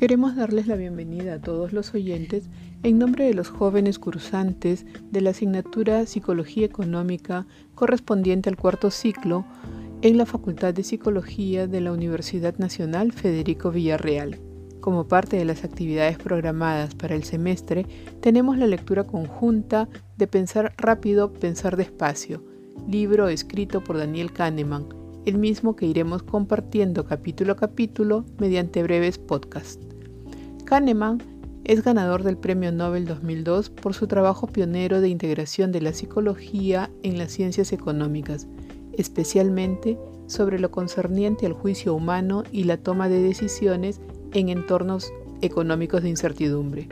Queremos darles la bienvenida a todos los oyentes en nombre de los jóvenes cursantes de la asignatura Psicología Económica correspondiente al cuarto ciclo en la Facultad de Psicología de la Universidad Nacional Federico Villarreal. Como parte de las actividades programadas para el semestre, tenemos la lectura conjunta de Pensar rápido, pensar despacio, libro escrito por Daniel Kahneman, el mismo que iremos compartiendo capítulo a capítulo mediante breves podcasts. Kahneman es ganador del Premio Nobel 2002 por su trabajo pionero de integración de la psicología en las ciencias económicas, especialmente sobre lo concerniente al juicio humano y la toma de decisiones en entornos económicos de incertidumbre.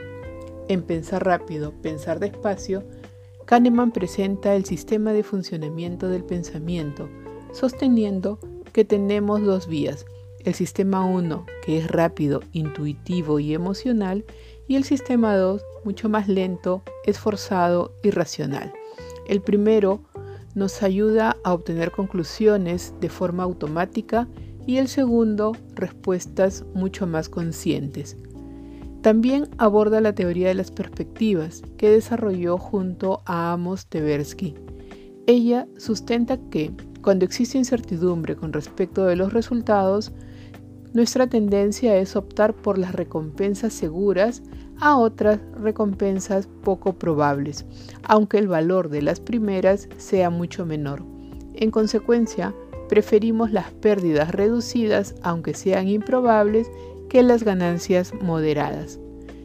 En Pensar rápido, pensar despacio, Kahneman presenta el sistema de funcionamiento del pensamiento, sosteniendo que tenemos dos vías, el sistema 1, que es rápido, intuitivo y emocional, y el sistema 2, mucho más lento, esforzado y racional. El primero nos ayuda a obtener conclusiones de forma automática y el segundo, respuestas mucho más conscientes. También aborda la teoría de las perspectivas que desarrolló junto a Amos Tversky. Ella sustenta que cuando existe incertidumbre con respecto de los resultados, nuestra tendencia es optar por las recompensas seguras a otras recompensas poco probables, aunque el valor de las primeras sea mucho menor. En consecuencia, preferimos las pérdidas reducidas, aunque sean improbables, que las ganancias moderadas.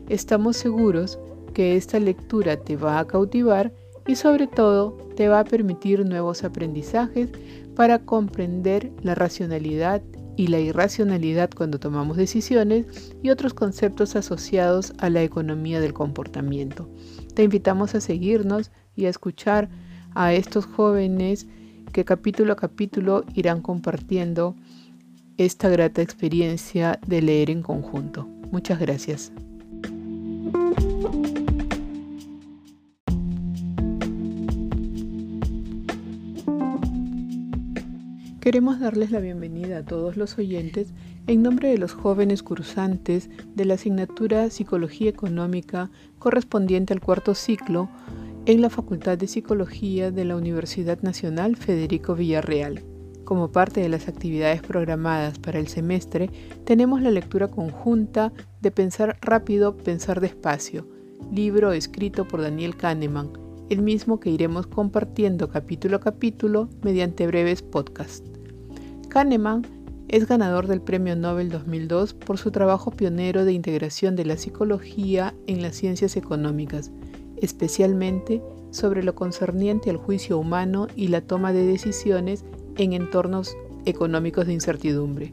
Estamos seguros que esta lectura te va a cautivar y sobre todo te va a permitir nuevos aprendizajes para comprender la racionalidad y la irracionalidad cuando tomamos decisiones y otros conceptos asociados a la economía del comportamiento. Te invitamos a seguirnos y a escuchar a estos jóvenes que capítulo a capítulo irán compartiendo esta grata experiencia de leer en conjunto. Muchas gracias. Queremos darles la bienvenida a todos los oyentes en nombre de los jóvenes cursantes de la asignatura Psicología Económica correspondiente al cuarto ciclo en la Facultad de Psicología de la Universidad Nacional Federico Villarreal. Como parte de las actividades programadas para el semestre, tenemos la lectura conjunta de Pensar rápido, pensar despacio, libro escrito por Daniel Kahneman, el mismo que iremos compartiendo capítulo a capítulo mediante breves podcasts. Kahneman es ganador del Premio Nobel 2002 por su trabajo pionero de integración de la psicología en las ciencias económicas, especialmente sobre lo concerniente al juicio humano y la toma de decisiones en entornos económicos de incertidumbre.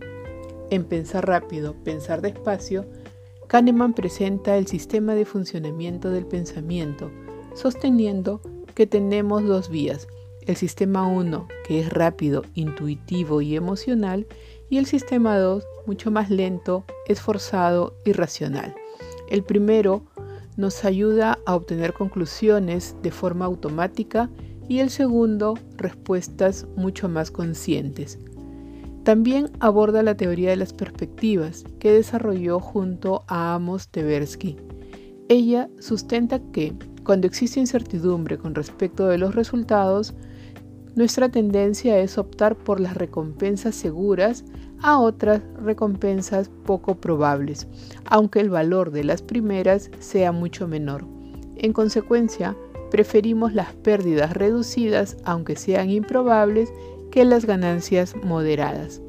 En Pensar rápido, pensar despacio, Kahneman presenta el sistema de funcionamiento del pensamiento, sosteniendo que tenemos dos vías, el sistema 1, que es rápido, intuitivo y emocional, y el sistema 2, mucho más lento, esforzado y racional. El primero nos ayuda a obtener conclusiones de forma automática y el segundo, respuestas mucho más conscientes. También aborda la teoría de las perspectivas que desarrolló junto a Amos Tversky. Ella sustenta que cuando existe incertidumbre con respecto de los resultados, nuestra tendencia es optar por las recompensas seguras a otras recompensas poco probables, aunque el valor de las primeras sea mucho menor. En consecuencia, preferimos las pérdidas reducidas, aunque sean improbables, que las ganancias moderadas.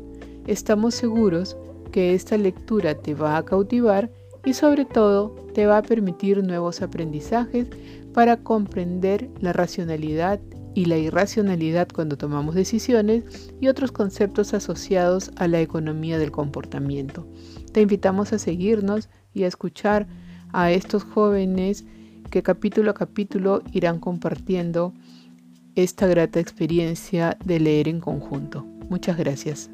Estamos seguros que esta lectura te va a cautivar y sobre todo te va a permitir nuevos aprendizajes para comprender la racionalidad y la irracionalidad cuando tomamos decisiones y otros conceptos asociados a la economía del comportamiento. Te invitamos a seguirnos y a escuchar a estos jóvenes que capítulo a capítulo irán compartiendo esta grata experiencia de leer en conjunto. Muchas gracias.